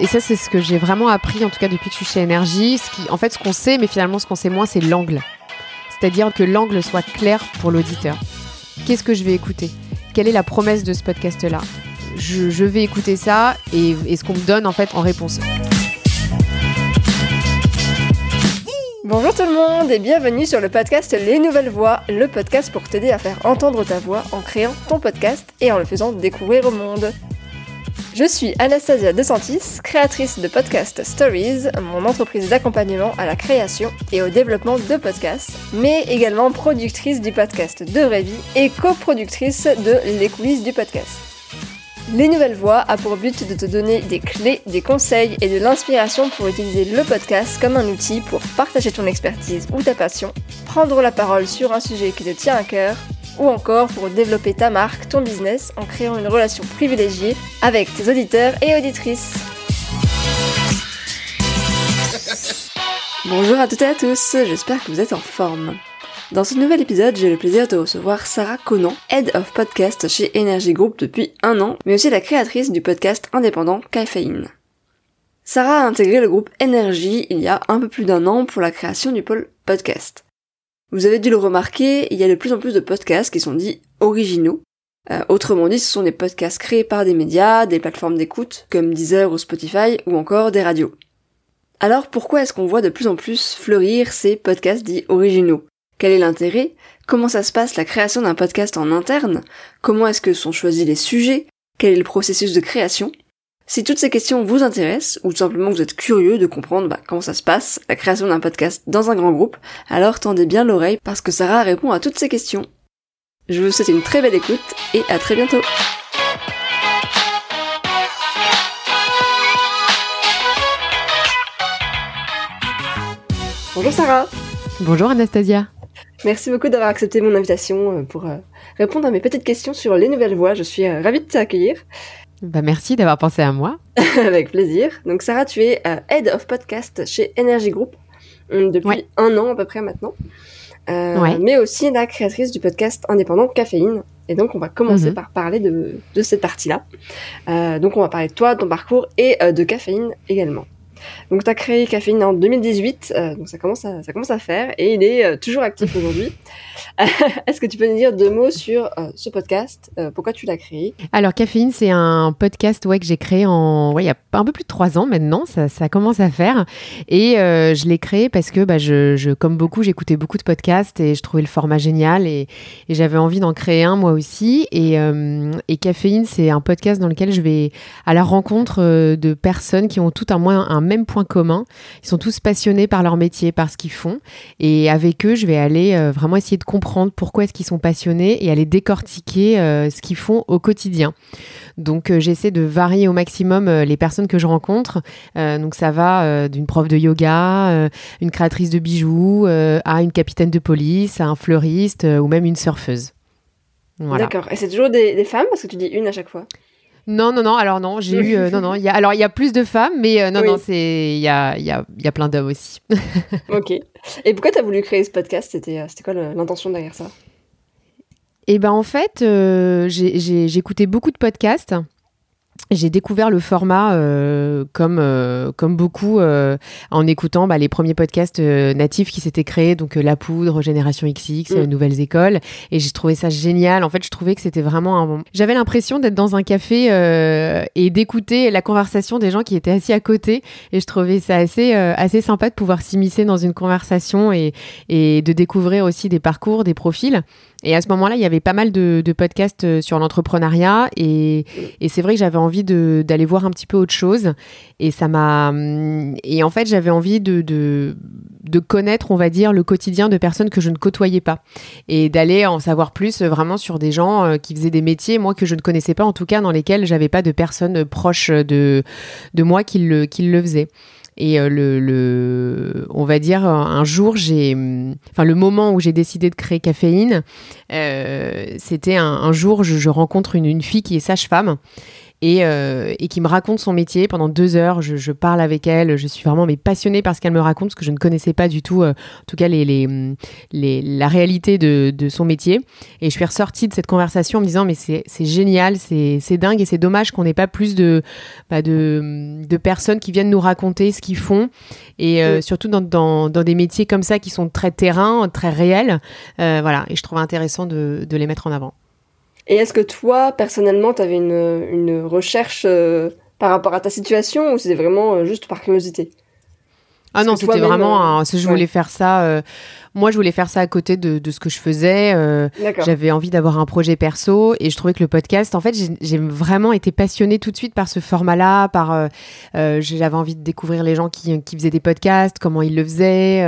Et ça, c'est ce que j'ai vraiment appris, en tout cas depuis que je suis chez Énergie. Ce en fait, ce qu'on sait, mais finalement, ce qu'on sait moins, c'est l'angle. C'est-à-dire que l'angle soit clair pour l'auditeur. Qu'est-ce que je vais écouter? Quelle est la promesse de ce podcast-là? Je, vais écouter ça et, et ce qu'on me donne en fait en réponse. Bonjour tout le monde et bienvenue sur le podcast Les Nouvelles Voix, le podcast pour t'aider à faire entendre ta voix en créant ton podcast et en le faisant découvrir au monde. Je suis Anastasia DeSantis, créatrice de Podcast Stories, mon entreprise d'accompagnement à la création et au développement de podcasts, mais également productrice du podcast De Vraie Vie et coproductrice de Les coulisses du podcast. Les Nouvelles Voix a pour but de te donner des clés, des conseils et de l'inspiration pour utiliser le podcast comme un outil pour partager ton expertise ou ta passion, prendre la parole sur un sujet qui te tient à cœur ou encore pour développer ta marque, ton business en créant une relation privilégiée avec tes auditeurs et auditrices. Bonjour à toutes et à tous, j'espère que vous êtes en forme. Dans ce nouvel épisode, j'ai le plaisir de recevoir Sarah Conan, Head of Podcast chez Energy Group depuis un an, mais aussi la créatrice du podcast indépendant Caféine. Sarah a intégré le groupe Energy il y a un peu plus d'un an pour la création du pôle podcast. Vous avez dû le remarquer, il y a de plus en plus de podcasts qui sont dits originaux. Euh, autrement dit, ce sont des podcasts créés par des médias, des plateformes d'écoute, comme Deezer ou Spotify, ou encore des radios. Alors pourquoi est-ce qu'on voit de plus en plus fleurir ces podcasts dits originaux? Quel est l'intérêt? Comment ça se passe la création d'un podcast en interne? Comment est-ce que sont choisis les sujets? Quel est le processus de création? Si toutes ces questions vous intéressent, ou tout simplement vous êtes curieux de comprendre bah, comment ça se passe, la création d'un podcast dans un grand groupe, alors tendez bien l'oreille parce que Sarah répond à toutes ces questions. Je vous souhaite une très belle écoute et à très bientôt. Bonjour Sarah. Bonjour Anastasia. Merci beaucoup d'avoir accepté mon invitation euh, pour euh, répondre à mes petites questions sur les nouvelles voix. Je suis euh, ravie de t'accueillir. Bah merci d'avoir pensé à moi. Avec plaisir. Donc Sarah, tu es euh, Head of Podcast chez Energy Group euh, depuis un an à peu près maintenant. Euh, mais aussi la créatrice du podcast indépendant Caféine. Et donc on va commencer mhm. par parler de, de cette partie-là. donc on va parler de toi, de ton parcours et de Caféine également. Donc tu as créé Caféine en 2018, donc ça commence, à, faire et il est toujours actif aujourd'hui. Est-ce que tu peux nous dire deux mots sur euh, ce podcast euh, Pourquoi tu l'as créé? Alors, Caféine, c'est un podcast ouais, que j'ai créé en, ouais, il y a un peu plus de trois ans maintenant, ça, commence à faire. Et euh, je l'ai créé parce que, bah, je, comme beaucoup, j'écoutais beaucoup de podcasts et je trouvais le format génial et, et j'avais envie d'en créer un moi aussi. Et, et Caféine, c'est un podcast dans lequel je vais à la rencontre de personnes qui ont tout un, un même point commun. Ils sont tous passionnés par leur métier, par ce qu'ils font. Et avec eux, je vais aller vraiment essayer de comprendre pourquoi est-ce qu'ils sont passionnés et aller décortiquer euh, ce qu'ils font au quotidien. Donc euh, j'essaie de varier au maximum euh, les personnes que je rencontre. donc ça va d'une prof de yoga, une créatrice de bijoux, à une capitaine de police, à un fleuriste ou même une surfeuse. D'accord. Et c'est toujours des, femmes parce que tu dis une à chaque fois? Non, non, non. Alors non, j'ai eu non, non. Y a, alors il y a plus de femmes, mais non, non, c'est il y a, y, a, y a plein d'hommes aussi. ok. Et pourquoi tu as voulu créer ce podcast? C'était c'était quoi l'intention derrière ça? Eh ben en fait, euh, écouté beaucoup de podcasts j'ai découvert le format euh, comme euh, comme beaucoup euh, en écoutant bah, les premiers podcasts natifs qui s'étaient créés donc La Poudre, Génération XX, mm. Nouvelles Écoles et j'ai trouvé ça génial. En fait, je trouvais que c'était vraiment un... j'avais l'impression d'être dans un café et d'écouter la conversation des gens qui étaient assis à côté et je trouvais ça assez assez sympa de pouvoir s'immiscer dans une conversation et et de découvrir aussi des parcours, des profils. Et à ce moment-là, il y avait pas mal de, podcasts euh, sur l'entrepreneuriat et, c'est vrai que j'avais envie d'aller voir un petit peu autre chose. Et ça m'a hum, et en fait j'avais envie de, de, connaître, on va dire, le quotidien de personnes que je ne côtoyais pas et d'aller en savoir plus euh, vraiment sur des gens euh, qui faisaient des métiers moi que je ne connaissais pas en tout cas dans lesquels j'avais pas de personnes proches de de moi qui le qui le faisaient. Et euh, le, on va dire, un jour, j'ai, enfin, le moment où j'ai décidé de créer Caféine, euh, c'était un, jour, je, je rencontre une, une, fille qui est sage-femme et, et qui me raconte son métier pendant deux heures. Je, je parle avec elle, je suis vraiment mais passionnée par ce qu'elle me raconte, parce que je ne connaissais pas du tout, en tout cas les, les, les, la réalité de, de, son métier. Et je suis ressortie de cette conversation en me disant mais c'est génial, c'est dingue et c'est dommage qu'on n'ait pas plus de, bah de, de personnes qui viennent nous raconter ce qu'ils font et surtout dans, dans, dans, des métiers comme ça qui sont très terrain, très réels. voilà, et je trouve intéressant de, de les mettre en avant. Et est-ce que toi, personnellement, tu avais une, une recherche euh, par rapport à ta situation ou c'était vraiment euh, juste par curiosité? Ah non, c'était vraiment, euh, je voulais faire ça moi, je voulais faire ça à côté de, de ce que je faisais. Euh, J'avais envie d'avoir un projet perso et je trouvais que le podcast, en fait, j'ai vraiment été passionnée tout de suite par ce format-là. Par, euh, euh j'avais envie de découvrir les gens qui, qui, faisaient des podcasts, comment ils le faisaient,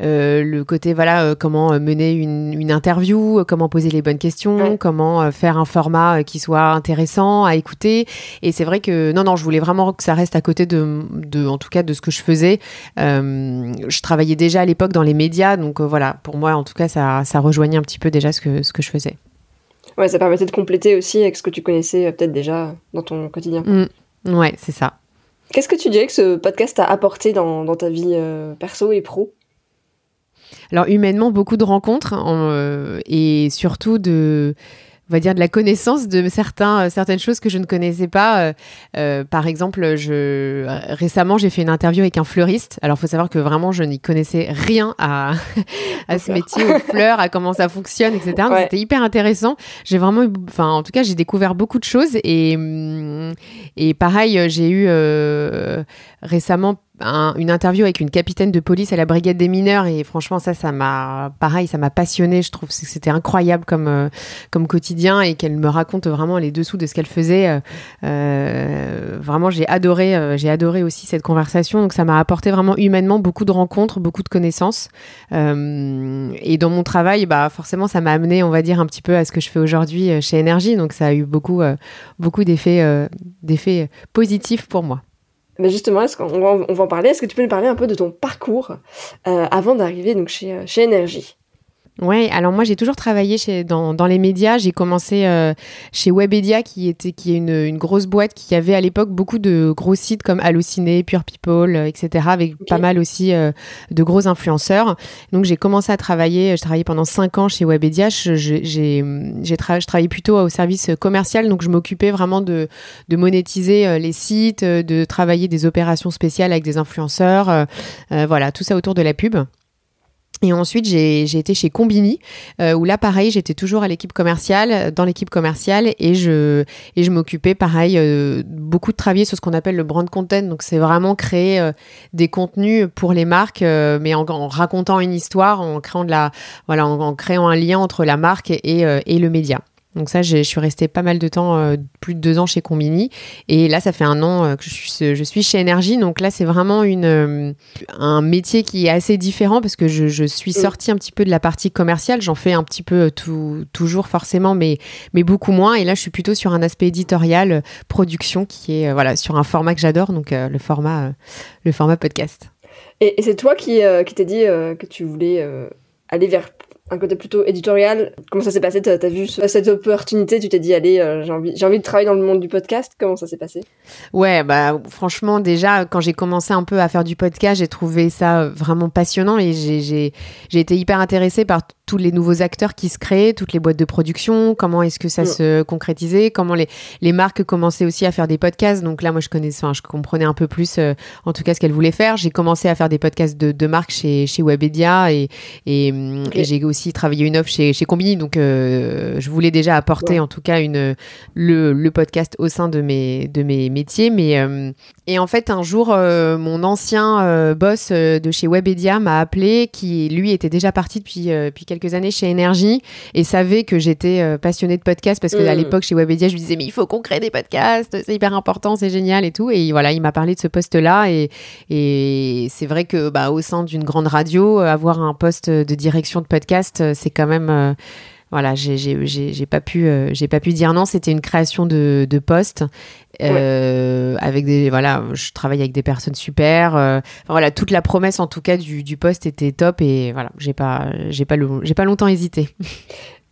euh, le côté voilà, comment mener une, une, interview, comment poser les bonnes questions, comment faire un format qui soit intéressant à écouter. Et c'est vrai que non, non, je voulais vraiment que ça reste à côté de, de en tout cas, de ce que je faisais. je travaillais déjà à l'époque dans les médias, donc voilà, pour moi, en tout cas, ça, ça rejoignait un petit peu déjà ce que, ce que je faisais. Ouais, ça permettait de compléter aussi avec ce que tu connaissais euh, peut-être déjà dans ton quotidien. Mm. ouais, c'est ça. Qu'est-ce que tu dirais que ce podcast t'a apporté dans, dans, ta vie euh, perso et pro? Alors, humainement, beaucoup de rencontres euh, et surtout de on va dire de la connaissance de certains, euh, certaines choses que je ne connaissais pas. Euh, euh, par exemple, je, récemment, j'ai fait une interview avec un fleuriste. Alors, il faut savoir que vraiment, je n'y connaissais rien à, à ce métier, aux fleurs, à comment ça fonctionne, etc. C'était hyper intéressant. J'ai vraiment, enfin, en tout cas, j'ai découvert beaucoup de choses. Et, hum, et pareil, j'ai eu récemment une interview avec une capitaine de police à la brigade des mineurs et franchement ça ça m'a pareil ça m'a passionné je trouve que c'était incroyable comme euh, comme quotidien et qu'elle me raconte vraiment les dessous de ce qu'elle faisait. Euh, euh, vraiment j'ai adoré j'ai adoré aussi cette conversation. Donc ça m'a apporté vraiment humainement beaucoup de rencontres beaucoup de connaissances. Et dans mon travail bah forcément ça m'a amené on va dire un petit peu à ce que je fais aujourd'hui chez Énergie. Donc ça a eu beaucoup beaucoup d'effets d'effets positifs pour moi mais justement, est-ce qu'on va, on va en parler? Est-ce que tu peux nous parler un peu de ton parcours euh, avant d'arriver donc chez, euh, chez Énergie? Ouais, alors moi j'ai toujours travaillé chez, dans, dans les médias. J'ai commencé euh, chez Webedia, qui était qui est une, une grosse boîte qui avait à l'époque beaucoup de gros sites comme Allociné, Pure People, euh, etc. Avec pas mal aussi euh, de gros influenceurs. Donc j'ai commencé à travailler. Je travaillais pendant cinq ans chez Webedia. J'ai j'ai tra je travaillais plutôt au service commercial, donc je m'occupais vraiment de de monétiser les sites, de travailler des opérations spéciales avec des influenceurs. voilà, tout ça autour de la pub. Et ensuite, j'ai été chez Combini, euh, où là, pareil, j'étais toujours à l'équipe commerciale, dans l'équipe commerciale, et je, et je m'occupais, pareil, euh, beaucoup de travailler sur ce qu'on appelle le brand content. Donc, c'est vraiment créer euh, des contenus pour les marques, euh, mais en, racontant une histoire, en créant de la, voilà, en, en créant un lien entre la marque et, et le média. Donc ça, je suis restée pas mal de temps, euh, plus de deux ans chez Combini. Et là, ça fait un an euh, que je suis, je suis chez Énergie. Donc là, c'est vraiment une, euh, un métier qui est assez différent parce que je, je, suis mm. sortie un petit peu de la partie commerciale. J'en fais un petit peu tout, toujours forcément, mais, mais beaucoup moins. Et là, je suis plutôt sur un aspect éditorial, production, qui est voilà sur un format que j'adore, donc le, format, le format podcast. Et, et c'est toi qui, qui t'es dit que tu voulais aller vers un côté plutôt éditorial. Comment ça s'est passé? T'as as vu cette opportunité? Tu t'es dit, allez, euh, j'ai envie, j'ai envie de travailler dans le monde du podcast. Comment ça s'est passé? Ouais, bah franchement, déjà quand j'ai commencé un peu à faire du podcast, j'ai trouvé ça vraiment passionnant et j'ai j'ai été hyper intéressée par tous les nouveaux acteurs qui se créaient, toutes les boîtes de production, comment est-ce que ça se concrétisait, comment les, les marques commençaient aussi à faire des podcasts. Donc là, moi, je connaissais, enfin, je comprenais un peu plus, euh, en tout cas, ce qu'elles voulaient faire. J'ai commencé à faire des podcasts de, de marques chez, chez Webedia et, et, et j'ai aussi travaillé une offre chez, chez Combini. Donc, euh, je voulais déjà apporter, en tout cas, une, le, le, podcast au sein de mes, de mes métiers. Mais, euh, et en fait, un jour, mon ancien boss de chez Webedia m'a appelé, qui, lui, était déjà parti depuis, depuis quelques quelques années chez Énergie et savait que j'étais euh, passionnée de podcasts parce qu'à mm. l'époque chez Webedia, je lui disais mais il faut qu'on crée des podcasts, c'est hyper important, c'est génial et tout. Et voilà, il m'a parlé de ce poste-là et, et c'est vrai que bah, au sein d'une grande radio, euh, avoir un poste de direction de podcast, euh, c'est quand même voilà, j'ai pas pu, j'ai pas pu dire non. C'était une création de, de poste euh, avec des voilà je travaille avec des personnes super euh, voilà toute la promesse en tout cas du, du poste était top et voilà j'ai pas j'ai pas j'ai pas longtemps hésité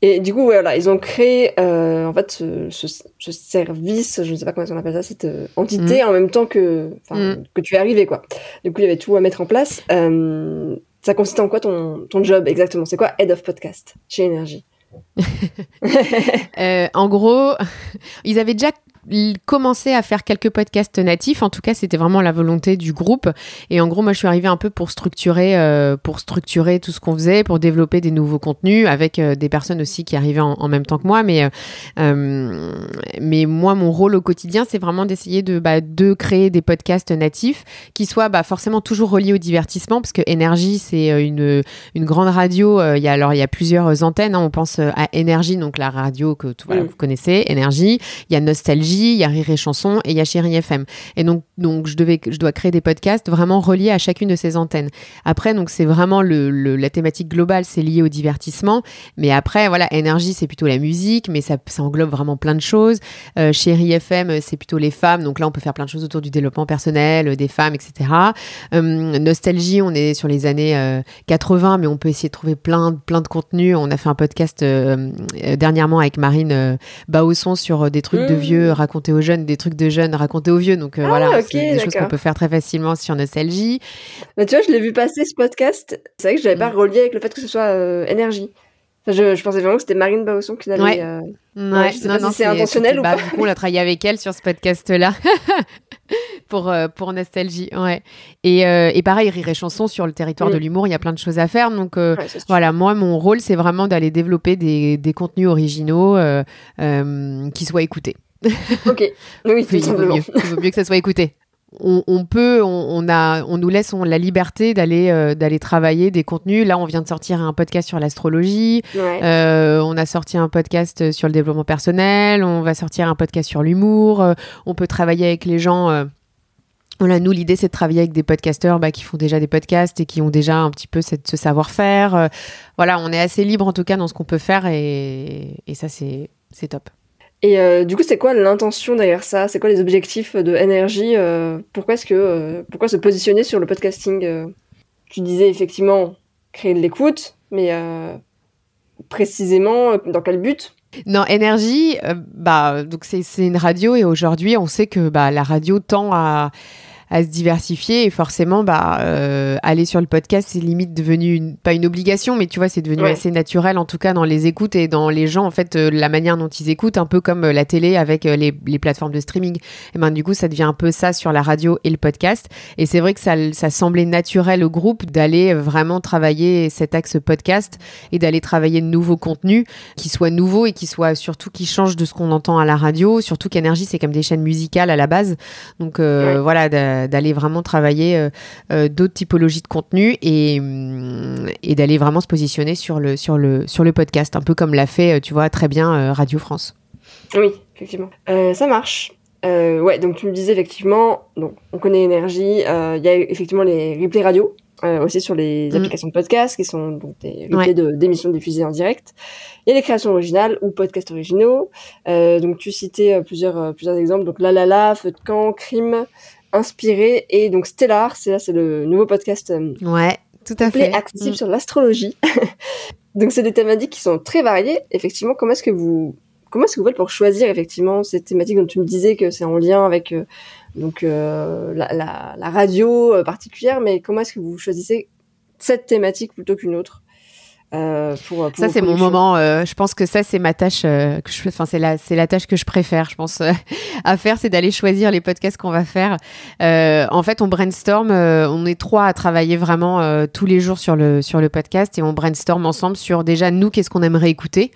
Et du coup, voilà, ils ont créé en fait ce, service, je ne sais pas comment on appelle ça, cette entité mm. en même temps que, mm. que tu es arrivé, quoi. Du coup, il y avait tout à mettre en place. ça consiste en quoi ton, ton job exactement? C'est quoi Head of Podcast chez Énergie? En gros, ils avaient déjà commençait à faire quelques podcasts natifs. En tout cas, c'était vraiment la volonté du groupe. Et en gros, moi, je suis arrivée un peu pour structurer, euh, pour structurer tout ce qu'on faisait, pour développer des nouveaux contenus avec euh, des personnes aussi qui arrivaient en, même temps que moi. Mais, euh, mais moi, mon rôle au quotidien, c'est vraiment d'essayer de, bah, de créer des podcasts natifs qui soient bah, forcément toujours reliés au divertissement, parce que Énergie, c'est une, une grande radio. Il y a, alors, il y a plusieurs antennes. Hein. On pense à Énergie, donc la radio que voilà, mm. vous connaissez, Énergie. Il y a Nostalgie il y a Rire et Chanson et il y a Chérie FM. Et donc, donc je, devais, je dois créer des podcasts vraiment reliés à chacune de ces antennes. Après, donc c'est vraiment le, la thématique globale, c'est lié au divertissement. Mais après, voilà, énergie, c'est plutôt la musique, mais ça, ça englobe vraiment plein de choses. Euh, Chérie FM, c'est plutôt les femmes. Donc là, on peut faire plein de choses autour du développement personnel, des femmes, etc. Euh, nostalgie, on est sur les années 80, euh, mais on peut essayer de trouver plein, plein de contenus. On a fait un podcast euh, dernièrement avec Marine Bausson sur des trucs de mmh. vieux raconter aux jeunes des trucs de jeunes raconter aux vieux. Donc euh, voilà, ah, c'est des choses qu'on peut faire très facilement sur Nostalgie. Mais tu vois, je l'ai vu passer ce podcast. C'est vrai que je n'avais pas mm. relié avec le fait que ce soit euh, énergie. je, pensais vraiment que c'était Marine Bausson qui l'avait. Ouais. Euh, non, non, c'est intentionnel ou bah, pas. on a travaillé avec elle sur ce podcast-là. pour, pour Nostalgie, ouais. Et, et pareil, Rire et Chanson sur le territoire de mm. l'humour, il y a plein de choses à faire. Donc voilà, moi, mon rôle, c'est vraiment d'aller développer des, des, contenus originaux qui soient écoutés. Ok, oui, il, vaut mieux, vaut mieux que ça soit écouté. On, peut, on, a, on nous laisse la liberté d'aller euh, d'aller travailler des contenus. Là, on vient de sortir un podcast sur l'astrologie. Euh, on a sorti un podcast sur le développement personnel. On va sortir un podcast sur l'humour. Euh, on peut travailler avec les gens. Voilà, nous, l'idée, c'est de travailler avec des podcasteurs bah, qui font déjà des podcasts et qui ont déjà un petit peu cette, ce savoir-faire. voilà, on est assez libre en tout cas dans ce qu'on peut faire et, et ça, c'est top. Et euh, du coup, c'est quoi l'intention derrière ça? C'est quoi les objectifs de énergie euh, Pourquoi euh, pourquoi se positionner sur le podcasting Tu disais effectivement créer de l'écoute, mais précisément dans quel but? Non, énergie, bah donc c'est une radio et aujourd'hui on sait que bah, la radio tend à à se diversifier et forcément bah euh, aller sur le podcast c'est limite devenu une, pas une obligation mais tu vois c'est devenu assez naturel en tout cas dans les écoutes et dans les gens en fait euh, la manière dont ils écoutent un peu comme euh, la télé avec les, les, plateformes de streaming. Et ben du coup ça devient un peu ça sur la radio et le podcast. Et c'est vrai que ça, ça semblait naturel au groupe d'aller vraiment travailler cet axe podcast et d'aller travailler de nouveaux contenus qui soient nouveaux et qui soient surtout qui changent de ce qu'on entend à la radio. Surtout qu'énergie c'est comme des chaînes musicales à la base. Donc voilà euh, d'aller vraiment travailler euh, euh, d'autres typologies de contenu et, et d'aller vraiment se positionner sur le, sur, le, sur le podcast, un peu comme l'a fait, tu vois, très bien Radio France. Oui, effectivement. ça marche. ouais, donc tu me disais effectivement, donc on connaît Énergie, il y a effectivement les replays radio, aussi sur les mm. applications de podcast qui sont donc des replays d'émissions diffusées en direct. Il y a les créations originales ou podcasts originaux. donc tu citais plusieurs plusieurs exemples. Donc La La La, Feu de camp, Crime, inspiré et donc Stellar, c'est là c'est le nouveau podcast euh, ouais, tout à fait accessible mm. sur l'astrologie. donc c'est des thématiques qui sont très variées. Effectivement, comment est-ce que vous comment est-ce que vous faites pour choisir effectivement ces thématiques dont tu me disais que c'est en lien avec euh, donc euh, la, la, radio particulière, mais comment est-ce que vous choisissez cette thématique plutôt qu'une autre? Euh, pour, ça c'est mon moment. Euh, je pense que ça c'est ma tâche euh, que je, enfin c'est la c'est la tâche que je préfère. Je pense à faire, c'est d'aller choisir les podcasts qu'on va faire. en fait, on brainstorm. on est trois à travailler vraiment tous les jours sur le sur le podcast et on brainstorm ensemble sur déjà nous qu'est-ce qu'on aimerait écouter.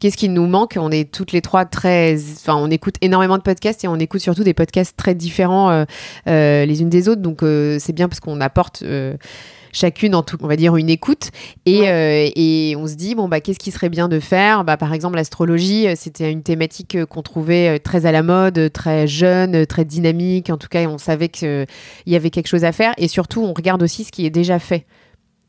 Qu'est-ce qui nous manque On est toutes les trois très, enfin, on écoute énormément de podcasts et on écoute surtout des podcasts très différents les unes des autres. Donc c'est bien parce qu'on apporte chacune en tout, on va dire une écoute. Et, euh, et on se dit bon bah qu'est-ce qui serait bien de faire? Bah par exemple l'astrologie euh, c'était une thématique euh, qu'on trouvait très à la mode très jeune très dynamique. En tout cas on savait qu'il y avait quelque chose à faire. Et surtout on regarde aussi ce qui est déjà fait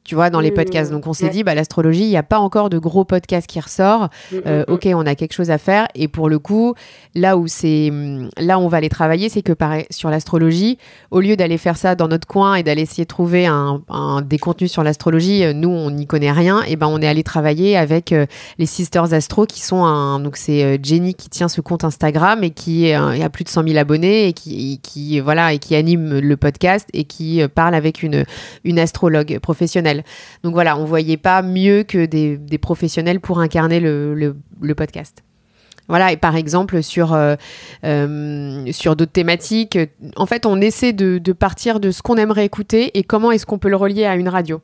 tu vois, dans les Mmh, podcasts. Donc on s'est ouais. dit, bah, l'astrologie, il n'y a pas encore de gros podcasts qui ressort. Mm, Euh, mm, ok, on a quelque chose à faire. Et pour le coup, là où c'est, là où on va aller travailler, c'est que pareil, sur l'astrologie, au lieu d'aller faire ça dans notre coin et d'aller essayer de trouver un, un- des contenus sur l'astrologie, euh, nous on n'y connaît rien. Et ben on est allé travailler avec euh, les Sisters Astro, qui sont un, donc c'est euh, Jenny qui tient ce compte Instagram et qui a plus de 100 000 abonnés et qui, qui voilà et qui anime le podcast et qui parle avec une une astrologue professionnelle. Donc voilà, on voyait pas mieux que des, professionnels pour incarner le, podcast. Voilà, et par exemple, sur, euh, euh, d'autres thématiques, en fait, on essaie de partir de ce qu'on aimerait écouter et comment est-ce qu'on peut le relier à une radio,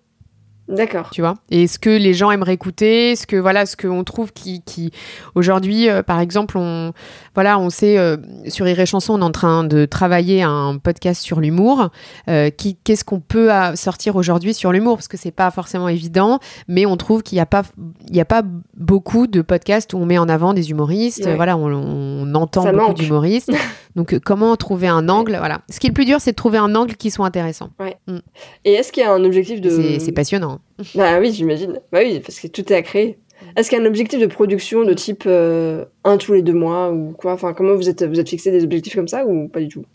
D'accord. tu vois. Et ce que les gens aimeraient écouter, ce que voilà, ce qu'on trouve qui, qui aujourd'hui, euh, par exemple, on voilà, on sait euh, sur Iré Chanson, on est en train de travailler un podcast sur l'humour. Euh, qui, qu'est-ce qu'on peut sortir aujourd'hui sur l'humour? Parce que c'est pas forcément évident, mais on trouve qu'il n'y a pas, il y a pas beaucoup de podcasts où on met en avant des humoristes. Ouais. Voilà, on, on entend Ça beaucoup d'humoristes. Donc euh, comment trouver un angle Voilà. Ce qui est le plus dur, c'est de trouver un angle qui soit intéressant. Et est-ce qu'il y a un objectif de. C'est, c'est passionnant. Bah oui, j'imagine. Bah oui, parce que tout est à créer. Est-ce qu'il y a un objectif de production de type euh, un tous les deux mois ou quoi? Enfin, comment vous êtes, vous êtes fixé des objectifs comme ça ou pas du tout?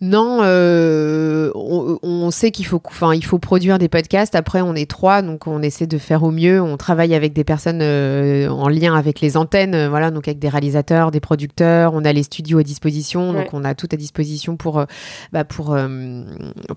Non, euh, on, on sait qu'il faut, enfin, il faut produire des podcasts. Après, on est trois, donc on essaie de faire au mieux. On travaille avec des personnes euh, en lien avec les antennes, euh, voilà, donc avec des réalisateurs, des producteurs. On a les studios à disposition, donc on a tout à disposition pour, bah, pour,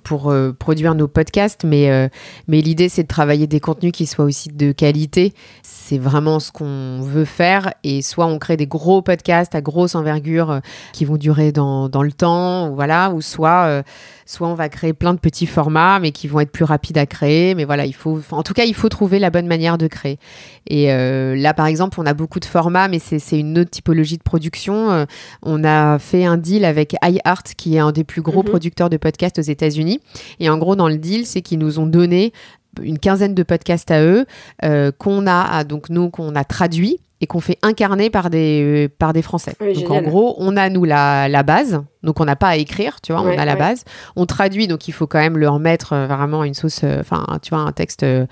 pour produire nos podcasts. Mais, mais l'idée, c'est de travailler des contenus qui soient aussi de qualité. C'est vraiment ce qu'on veut faire. Et soit on crée des gros podcasts à grosse envergure qui vont durer dans, dans le temps, ou voilà, ou soit, euh, soit on va créer plein de petits formats, mais qui vont être plus rapides à créer. Mais voilà, il faut, en tout cas, il faut trouver la bonne manière de créer. Et euh, là, par exemple, on a beaucoup de formats, mais c'est une autre typologie de production. Euh, on a fait un deal avec iHeart, qui est un des plus gros Mhm. producteurs de podcasts aux États-Unis. Et en gros, dans le deal, c'est qu'ils nous ont donné une quinzaine de podcasts à eux qu'on a donc nous qu'on a traduit et qu'on fait incarner par des par des Français. Oui, donc génial. en gros, on a nous la, la base, donc on n'a pas à écrire, tu vois, Ouais, on a la ouais. base. On traduit, donc il faut quand même leur mettre euh, vraiment une sauce, euh, enfin tu vois, un texte euh,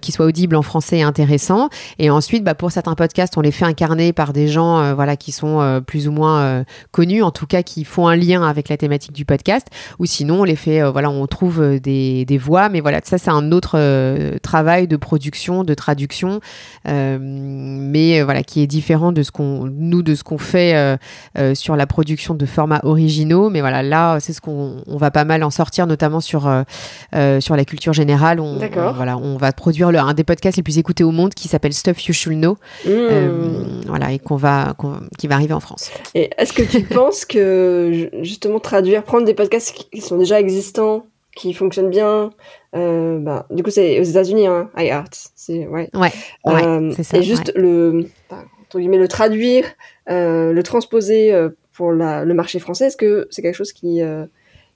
qui soit audible en français et intéressant. Et ensuite, bah, pour certains podcasts, on les fait incarner par des gens, euh, voilà, qui sont plus ou moins connus, en tout cas qui font un lien avec la thématique du podcast. Ou sinon, on les fait, voilà, on trouve des, des voix, mais voilà, ça c'est un autre travail de production, de traduction, mais voilà, qui est différent de ce qu'on, nous, de ce qu'on fait sur la production de formats originaux. Mais voilà, là, c'est ce qu'on on va pas mal en sortir, notamment sur euh, euh, sur la culture générale. On, voilà, on va produire le- un des podcasts les plus écoutés au monde qui s'appelle Stuff You Should Know, Mmh. euh, voilà, et qu'on va, qui va arriver en France. Et est-ce que tu penses que ju- justement traduire, prendre des podcasts qui- sont déjà existants, qui fonctionnent bien, euh, bah, du coup c'est aux États-Unis, hein, iHeart, c'est ouais. Ouais, ouais, c'est ça, Et juste le, entre guillemets, le traduire, euh, le transposer euh, pour le marché français, est-ce que c'est quelque chose qui euh,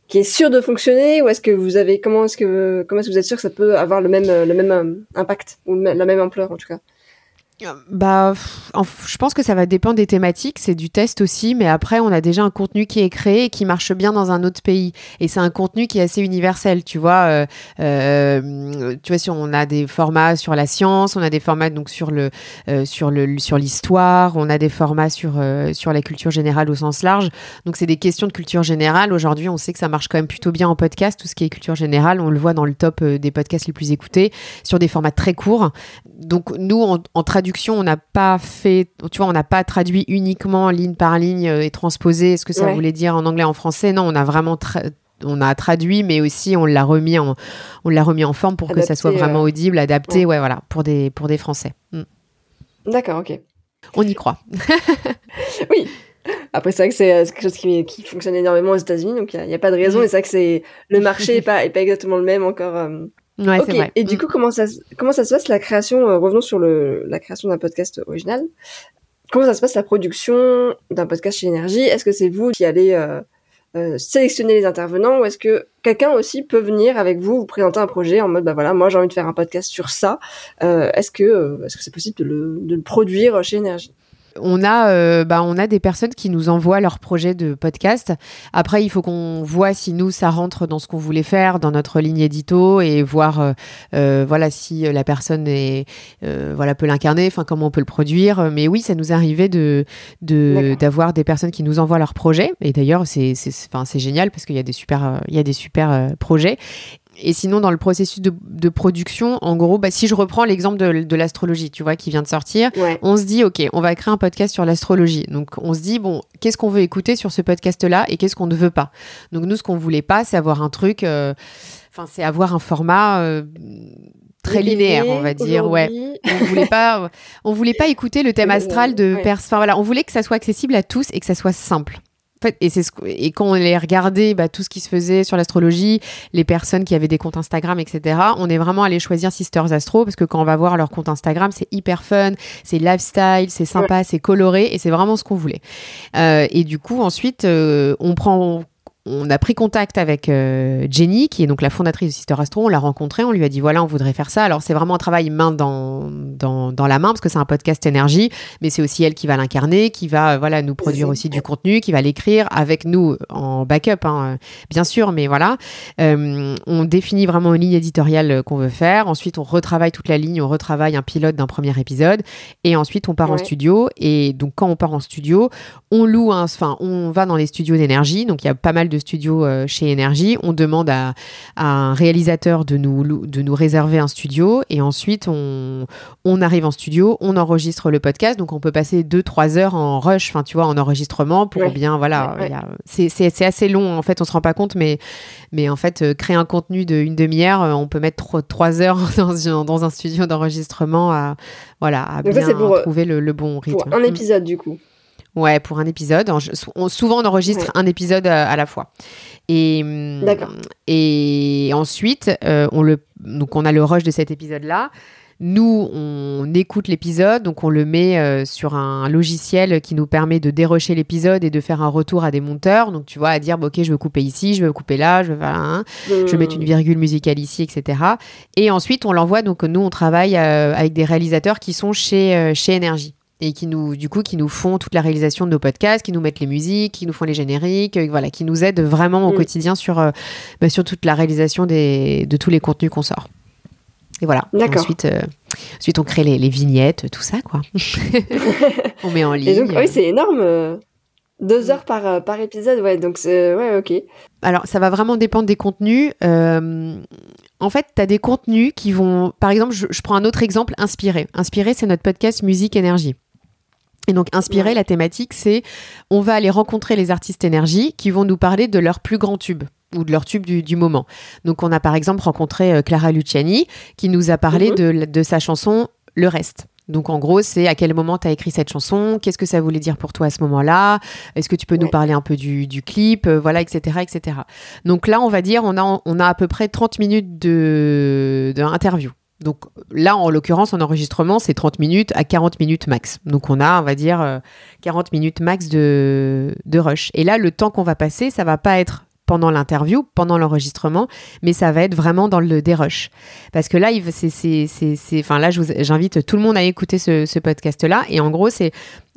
qui est sûr de fonctionner ou est-ce que vous avez comment est-ce que comment est-ce que vous êtes sûr que ça peut avoir le même le même euh, impact ou la même ampleur en tout cas? Bah, je pense que ça va dépendre des thématiques, c'est du test aussi, mais après, on a déjà un contenu qui est créé et qui marche bien dans un autre pays. Et c'est un contenu qui est assez universel, tu vois. euh, euh, tu vois, si on a des formats sur la science, on a des formats donc sur le euh, sur le sur l'histoire, on a des formats sur sur la culture générale au sens large. Donc c'est des questions de culture générale. Aujourd'hui, on sait que ça marche quand même plutôt bien en podcast, tout ce qui est culture générale, on le voit dans le top des podcasts les plus écoutés sur des formats très courts. Donc nous, en traduction, on n'a pas fait, tu vois, on n'a pas traduit uniquement ligne par ligne euh, et transposé ce que ça Ouais. voulait dire en anglais, en français. Non, on a vraiment on a traduit, mais aussi on l'a remis en, on l'a remis en forme pour que ça soit vraiment euh, audible, adapté, ouais. ouais, voilà, pour des pour des Français. Mm. D'accord, ok. On y croit. Oui. Après, c'est vrai que c'est euh, quelque chose qui, qui fonctionne énormément aux États-Unis, donc il n'y a, pas de raison. Mm. Et c'est vrai que c'est le marché est pas, est pas exactement le même encore. euh. Ouais, ok. c'est vrai. Et du Mm. coup, comment ça, se- comment ça se passe la création euh, Revenons sur le, la création d'un podcast original. Comment ça se passe la production d'un podcast chez Énergie? Est-ce que c'est vous qui allez euh, euh, sélectionner les intervenants ou est-ce que quelqu'un aussi peut venir avec vous vous présenter un projet en mode bah voilà moi j'ai envie de faire un podcast sur ça Est-ce que est-ce que c'est possible de le, de le produire chez Énergie? On a, euh, bah, on a des personnes qui nous envoient leur projet de podcast. Après, il faut qu'on voit si nous, ça rentre dans ce qu'on voulait faire, dans notre ligne édito, et voir, euh, euh, voilà, si la personne est, voilà, peut l'incarner, enfin, comment on peut le produire. Mais oui, ça nous arrivé de, d'avoir des personnes qui nous envoient leur projet. Et d'ailleurs, c'est, c'est, c'est génial parce qu'il y a des super, il y a des super projets. Et sinon, dans le processus de, production, en gros, bah, si je reprends l'exemple de, l'astrologie, tu vois, qui vient de sortir, on se dit, OK, on va créer un podcast sur l'astrologie. Donc, on se dit, bon, qu'est-ce qu'on veut écouter sur ce podcast-là et qu'est-ce qu'on ne veut pas? Donc, nous, ce qu'on voulait pas, c'est avoir un truc, euh, enfin, c'est avoir un format. Euh, très linéaire, on va dire. Ouais. On voulait pas, on voulait pas écouter le thème astral de ouais. Enfin voilà, on voulait que ça soit accessible à tous et que ça soit simple et c'est et quand on les regardait, bah, tout ce qui se faisait sur l'astrologie, les personnes qui avaient des comptes Instagram, etc. On est vraiment allé choisir Sisters Astro parce que quand on va voir leur compte Instagram, c'est hyper fun, c'est lifestyle, c'est sympa, c'est coloré et c'est vraiment ce qu'on voulait. Euh, et du coup, ensuite, euh, on prend on a pris contact avec euh, Jenny, qui est donc la fondatrice de Sister Astro. On l'a rencontrée, on lui a dit voilà, on voudrait faire ça. Alors, c'est vraiment un travail main dans, dans, dans la main, parce que c'est un podcast énergie, mais c'est aussi elle qui va l'incarner, qui va voilà nous produire aussi du contenu, qui va l'écrire avec nous en backup, hein, bien sûr, mais voilà. Euh, on définit vraiment une ligne éditoriale qu'on veut faire. Ensuite, on retravaille toute la ligne, on retravaille un pilote d'un premier épisode, et ensuite, on part en studio. Et donc, quand on part en studio, on loue, enfin, on va dans les studios d'énergie. Donc, il y a pas mal de de studio euh, chez Énergie, on demande à, un réalisateur de nous, de nous réserver un studio et ensuite on, on arrive en studio, on enregistre le podcast. Donc on peut passer 2-3 heures en rush, enfin tu vois, en enregistrement pour bien, voilà, c'est assez long en fait, on se rend pas compte, mais, mais en fait, euh, créer un contenu d'une demi-heure, euh, on peut mettre 3 heures dans, dans un studio d'enregistrement à, voilà, à bien trouver le, bon rythme. Pour un mm. épisode du coup. Ouais, pour un épisode. souvent, on enregistre un épisode euh, à, la fois. Et, hum, et ensuite, euh, on, le, donc on a le rush de cet épisode-là. Nous, on écoute l'épisode, donc on le met euh, sur un logiciel qui nous permet de dérocher l'épisode et de faire un retour à des monteurs. Donc tu vois, à dire, ok, je veux couper ici, je veux couper là, je veux, hein, je veux mettre une virgule musicale ici, etc. Et ensuite, on l'envoie. Donc nous, on travaille avec des réalisateurs qui sont chez, chez Énergie et qui nous, du coup, qui nous font toute la réalisation de nos podcasts, qui nous mettent les musiques, qui nous font les génériques, euh, voilà, qui nous aident vraiment au mm. quotidien sur, euh, bah, sur toute la réalisation des, de tous les contenus qu'on sort. Et voilà. Ensuite, euh, ensuite, on crée les, vignettes, tout ça, quoi. on met en ligne. Et donc, oui, c'est énorme. Deux heures par, par épisode, ouais, donc c'est... Ouais, ok. Alors, ça va vraiment dépendre des contenus. en fait, tu as des contenus qui vont... Par exemple, je, je prends un autre exemple, Inspiré. Inspiré, c'est notre podcast Musique Énergie. Et donc, inspirer la thématique, c'est on va aller rencontrer les artistes énergie qui vont nous parler de leur plus grand tube ou de leur tube du, moment. Donc, on a par exemple rencontré euh, Clara Luciani qui nous a parlé mhm. de, sa chanson Le Reste. Donc en gros, c'est à quel moment tu as écrit cette chanson, qu'est-ce que ça voulait dire pour toi à ce moment-là, est-ce que tu peux nous parler un peu du, clip, euh, voilà, etc., etc. Donc là, on va dire, on a, on a à peu près 30 minutes de, de interview. Donc là, en l'occurrence, en enregistrement, c'est 30 minutes à 40 minutes max. Donc on a, on va dire, 40 euh, minutes max de, de rush. Et là, le temps qu'on va passer, ça va pas être pendant l'interview, pendant l'enregistrement, mais ça va être vraiment dans le dérush. Parce que là, c'est, enfin là, j'invite tout le monde à écouter ce, ce podcast-là. Et en gros, c'est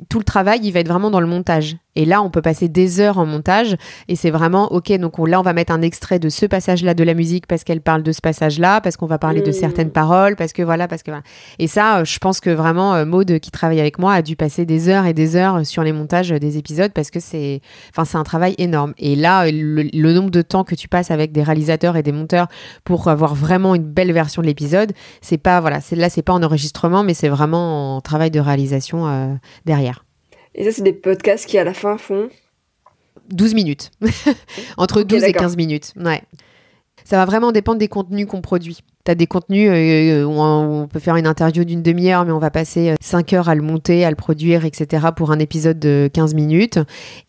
tout le travail, il va être vraiment dans le montage. Et là, on peut passer des heures en montage et c'est vraiment, ok, donc là, on va mettre un extrait de ce passage-là de la musique parce qu'elle parle de ce passage-là, parce qu'on va parler de mmh. certaines paroles, parce que voilà, parce que voilà. Et ça, euh, je pense que vraiment, euh, Maude, qui travaille avec moi, a dû passer des heures et des heures sur les montages des épisodes parce que c'est, enfin, c'est un travail énorme. Et là, le, nombre de temps que tu passes avec des réalisateurs et des monteurs pour avoir vraiment une belle version de l'épisode, c'est pas, voilà, c'est là, c'est pas en enregistrement, mais c'est vraiment en travail de réalisation euh, derrière. Et ça, c'est des podcasts qui, à la fin, font 12 minutes. Entre 12 et 15 minutes. Ouais. Ça va vraiment dépendre des contenus qu'on produit. Tu as des contenus euh, où on peut faire une interview d'une demi-heure, mais on va passer 5 euh, heures à le monter, à le produire, etc. pour un épisode de 15 minutes.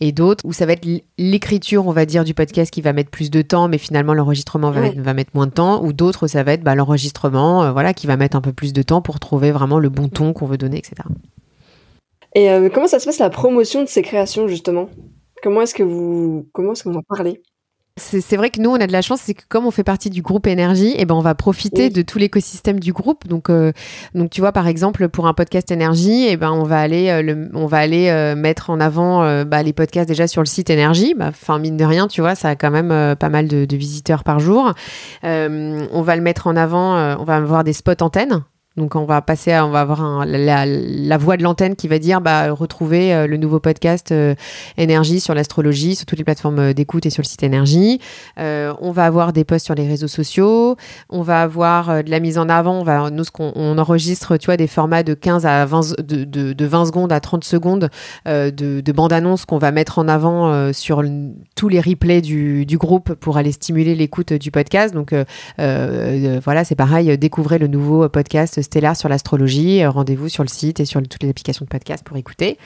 Et d'autres où ça va être l'écriture, on va dire, du podcast qui va mettre plus de temps, mais finalement l'enregistrement va, mettre moins de temps. Ou d'autres, ça va être bah, l'enregistrement euh, voilà, qui va mettre un peu plus de temps pour trouver vraiment le bon ton qu'on veut donner, etc. Et euh, comment ça se passe la promotion de ces créations justement? Comment est-ce que vous comment est-ce que vous en parlez C'est vrai que nous, on a de la chance, c'est que comme on fait partie du groupe énergie, eh ben on va profiter de tout l'écosystème du groupe. Donc, euh, donc tu vois, par exemple, pour un podcast énergie, eh ben on va aller, euh, le, on va aller euh, mettre en avant bah, les podcasts déjà sur le site énergie. Bah, enfin, mine de rien, tu vois, ça a quand même pas mal de, de, visiteurs par jour. on va le mettre en avant, on va avoir des spots antennes. Donc on va passer, à, on va avoir la, voix de l'antenne qui va dire bah, retrouver euh, le nouveau podcast euh, Énergie sur l'astrologie, sur toutes les plateformes euh, d'écoute et sur le site Énergie. on va avoir des posts sur les réseaux sociaux. On va avoir de la mise en avant. On va, nous, ce qu'on on enregistre, tu vois, des formats de 15 à 20, de, de, 20 secondes à 30 secondes de, de bande-annonce qu'on va mettre en avant sur tous les replays du, du, groupe pour aller stimuler l'écoute du podcast. Donc voilà, c'est pareil, découvrez le nouveau podcast Stellar sur l'astrologie. Euh, rendez-vous sur le site et sur toutes les applications de podcast pour écouter.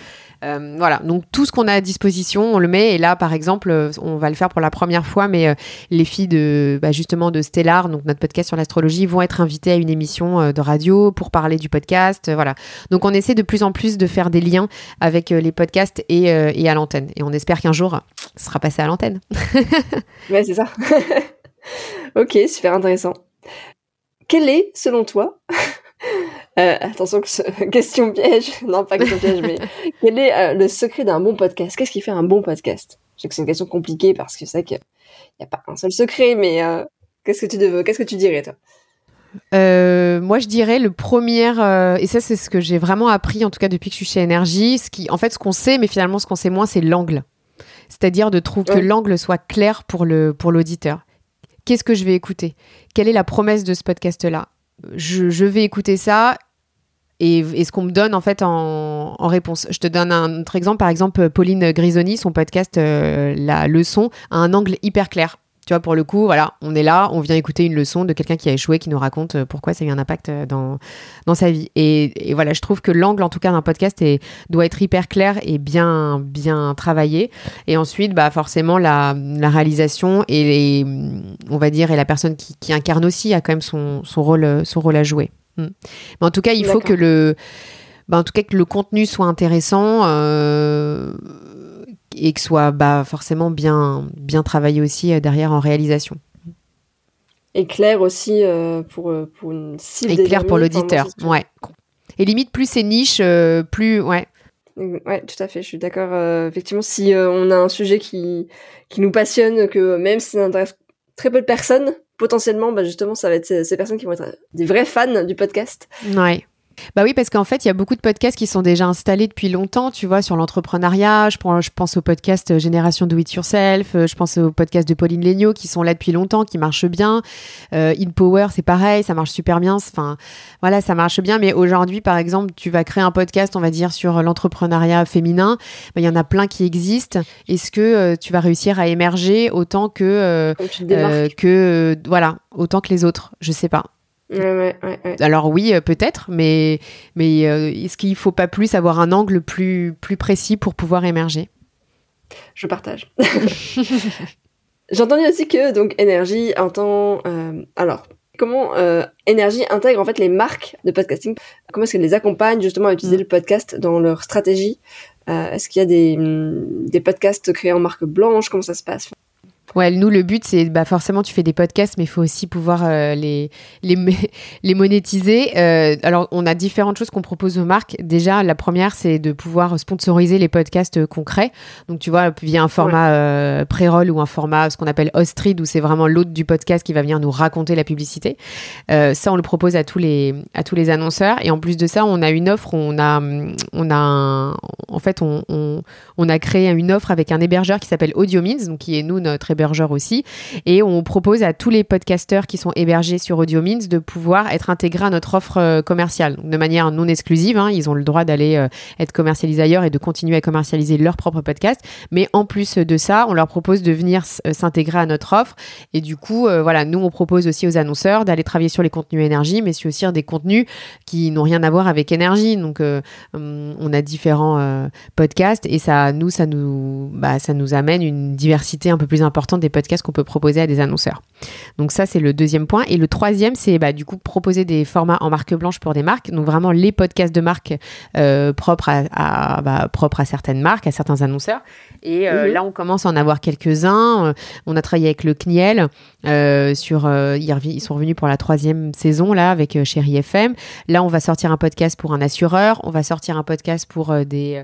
Euh, voilà, donc tout ce qu'on a à disposition, on le met. Et là, par exemple, euh, on va le faire pour la première fois, mais les filles de bah, justement de Stellar, donc notre podcast sur l'astrologie, vont être invitées à une émission de radio pour parler du podcast. voilà. Donc on essaie de plus en plus de faire des liens avec les podcasts et, et à l'antenne. Et on espère qu'un jour, ce sera passé à l'antenne. ouais, c'est ça. ok, super intéressant. Quel est, selon toi, euh, attention, question piège. Non, pas question piège, mais quel est euh, le secret d'un bon podcast? Qu'est-ce qui fait un bon podcast? Je sais que c'est une question compliquée parce que c'est vrai qu'il n'y a pas un seul secret, mais euh, qu'est-ce que tu devais, qu'est-ce que tu dirais toi? Moi, je dirais le premier, et ça, c'est ce que j'ai vraiment appris, en tout cas depuis que je suis chez Énergie. Ce qui, en fait, ce qu'on sait, mais finalement, ce qu'on sait moins, c'est l'angle. C'est-à-dire de trouver que l'angle soit clair pour le pour l'auditeur. Qu'est-ce que je vais écouter? Quelle est la promesse de ce podcast-là? Je, vais écouter ça et, ce qu'on me donne en fait en, réponse. Je te donne un autre exemple, par exemple Pauline Grisoni, son podcast euh, La leçon a un angle hyper clair. Tu vois, pour le coup, voilà, on est là, on vient écouter une leçon de quelqu'un qui a échoué, qui nous raconte euh, pourquoi ça a eu un impact euh, dans, dans sa vie. Et, voilà, je trouve que l'angle, en tout cas, d'un podcast est, doit être hyper clair et bien, bien travaillé. Et ensuite, bah, forcément, la, la réalisation et les, on va dire, et la personne qui, qui, incarne aussi a quand même son, son, rôle, son rôle à jouer. Hmm. Mais en tout cas, il faut que le, bah, en tout cas, que le contenu soit intéressant. Euh, et que soit bah, forcément bien, bien travaillé aussi euh, derrière en réalisation. Et clair aussi euh, pour, euh, pour une cible. Et clair pour l'auditeur, ouais. Et limite, plus c'est niche, plus. Ouais. Ouais, tout à fait, je suis d'accord. effectivement, si on a un sujet qui, qui nous passionne, que même si ça n'intéresse très peu de personnes, potentiellement, bah justement, ça va être ces, ces, personnes qui vont être des vrais fans du podcast. Ouais. Bah oui, parce qu'en fait, il y a beaucoup de podcasts qui sont déjà installés depuis longtemps, tu vois, sur l'entrepreneuriat. Je, je pense au podcast euh, Génération Do It Yourself, euh, je pense au podcast de Pauline Legnaud qui sont là depuis longtemps, qui marchent bien. Euh, In Power, c'est pareil, ça marche super bien. Enfin, voilà, ça marche bien. Mais aujourd'hui, par exemple, tu vas créer un podcast, on va dire, sur l'entrepreneuriat féminin. Bah, il y en a plein qui existent. Est-ce que tu vas réussir à émerger autant que, que voilà, autant que les autres? Je sais pas. Alors oui, euh, peut-être, mais, mais euh, est-ce qu'il ne faut pas plus avoir un angle plus, plus précis pour pouvoir émerger? Je partage. J'ai entendu aussi que donc énergie entend. Euh, alors, comment énergie intègre en fait les marques de podcasting? Comment est-ce qu'elle les accompagne justement à utiliser mm. le podcast dans leur stratégie? Est-ce qu'il y a des, des podcasts créés en marque blanche? Comment ça se passe? Ouais, nous, le but, c'est bah, forcément, tu fais des podcasts, mais il faut aussi pouvoir euh, les, les, les monétiser. Euh, alors, on a différentes choses qu'on propose aux marques. Déjà, la première, c'est de pouvoir sponsoriser les podcasts concrets. Donc, tu vois, via un format euh, pré-roll ou un format, ce qu'on appelle host read, où c'est vraiment l'hôte du podcast qui va venir nous raconter la publicité. ça, on le propose à tous, les, à tous les annonceurs. Et en plus de ça, on a une offre, on a, on a en fait, on, on, on, a créé une offre avec un hébergeur qui s'appelle AudioMins, donc qui est nous, notre hébergeur aussi. Et on propose à tous les podcasteurs qui sont hébergés sur AudioMins de pouvoir être intégrés à notre offre euh, commerciale, de manière non exclusive. Hein. ils ont le droit d'aller euh, être commercialisés ailleurs et de continuer à commercialiser leur propre podcast. Mais en plus de ça, on leur propose de venir euh, s'intégrer à notre offre. Et du coup, voilà, nous, on propose aussi aux annonceurs d'aller travailler sur les contenus énergie, mais aussi des contenus qui n'ont rien à voir avec énergie. Donc, hum, on a différents podcasts et ça, nous, ça nous, bah, ça nous amène une diversité un peu plus importante importante des podcasts qu'on peut proposer à des annonceurs. Donc ça, c'est le deuxième point. Et le troisième, c'est bah, du coup proposer des formats en marque blanche pour des marques. Donc vraiment les podcasts de marque euh, propres, à, bah, propres à certaines marques, à certains annonceurs. Et euh, mhm. là, on commence à en avoir quelques-uns. Euh, on a travaillé avec le CNIEL sur. ils sont revenus pour la troisième saison là avec Chéri FM. Là, on va sortir un podcast pour un assureur. On va sortir un podcast pour des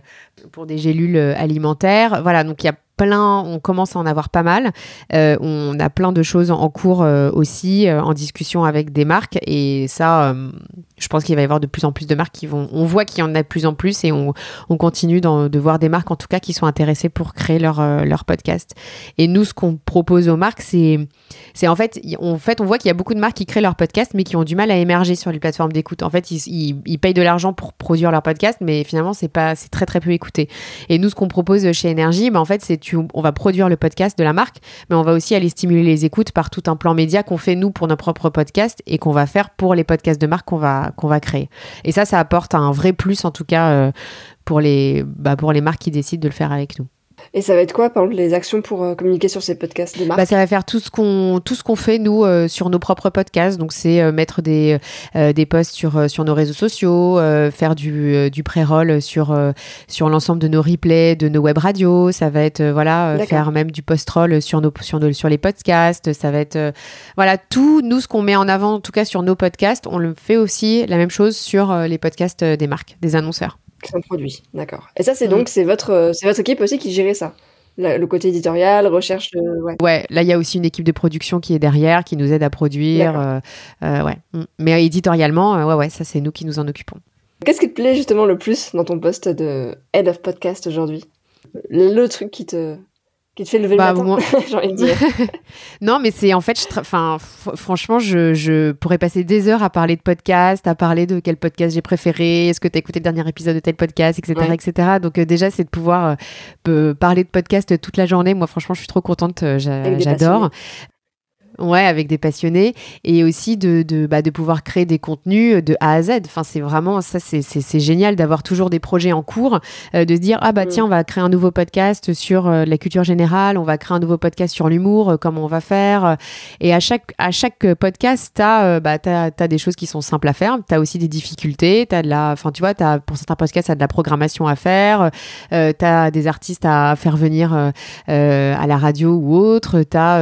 pour des gélules alimentaires. Voilà, donc il y a on commence à en avoir pas mal. Euh, on a plein de choses en cours euh, aussi, euh, en discussion avec des marques. Et ça, je pense qu'il va y avoir de plus en plus de marques qui vont. On voit qu'il y en a de plus en plus et on, continue de voir des marques, en tout cas, qui sont intéressées pour créer leur, leur podcast. Et nous, ce qu'on propose aux marques, c'est, en fait, en fait, on voit qu'il y a beaucoup de marques qui créent leur podcast, mais qui ont du mal à émerger sur les plateformes d'écoute. En fait, ils, payent de l'argent pour produire leur podcast, mais finalement, c'est pas, c'est très très peu écouté. Et nous, ce qu'on propose chez Énergie, bah, en fait, c'est on va produire le podcast de la marque, mais on va aussi aller stimuler les écoutes par tout un plan média qu'on fait nous pour nos propres podcasts et qu'on va faire pour les podcasts de marque qu'on va, qu'on va créer. Et ça, ça apporte un vrai plus en tout cas euh, bah, pour les marques qui décident de le faire avec nous. Et ça va être quoi, par exemple, les actions pour euh, communiquer sur ces podcasts de marque bah, Ça va faire tout ce qu'on tout ce qu'on fait nous euh, sur nos propres podcasts. Donc c'est euh, mettre des des posts sur sur nos réseaux sociaux, faire du du pré-roll sur sur l'ensemble de nos replays, de nos web radios. Ça va être voilà faire même du post-roll sur nos sur nos, sur les podcasts. Ça va être voilà tout nous ce qu'on met en avant en tout cas sur nos podcasts, on le fait aussi la même chose sur les podcasts des marques, des annonceurs. Qui sont produits, d'accord. Et ça, c'est mm. donc c'est votre, c'est votre équipe aussi qui gère ça le côté éditorial, recherche. ouais. ouais. là il y a aussi une équipe de production qui est derrière, qui nous aide à produire. Euh, euh, ouais. Mm. Mais éditorialement, euh, ouais, ouais, ça c'est nous qui nous en occupons. Qu'est-ce qui te plaît justement le plus dans ton poste de head of podcast aujourd'hui? Le truc qui te qui te fait lever bah, le matin, j'ai envie de dire. non, mais c'est en fait, enfin, franchement, je, je, pourrais passer des heures à parler de podcast, à parler de quel podcast j'ai préféré, est-ce que tu as écouté le dernier épisode de tel podcast, etc. etc. Donc euh, déjà, c'est de pouvoir euh, parler de podcast toute la journée. Moi, franchement, je suis trop contente, euh, j'adore. Ouais, avec des passionnés et aussi de, de, bah, de pouvoir créer des contenus de A à Z. Enfin, c'est vraiment ça, c'est génial d'avoir toujours des projets en cours, euh, de se dire ah bah mm. tiens, on va créer un nouveau podcast sur euh, la culture générale, on va créer un nouveau podcast sur l'humour, euh, comment on va faire. Et à chaque à chaque podcast, t'as bah as, as, des choses qui sont simples à faire, t'as aussi des difficultés, t'as de la, enfin tu vois, as, pour certains podcasts, t'as de la programmation à faire, euh, t'as des artistes à faire venir à la radio ou autre, t'as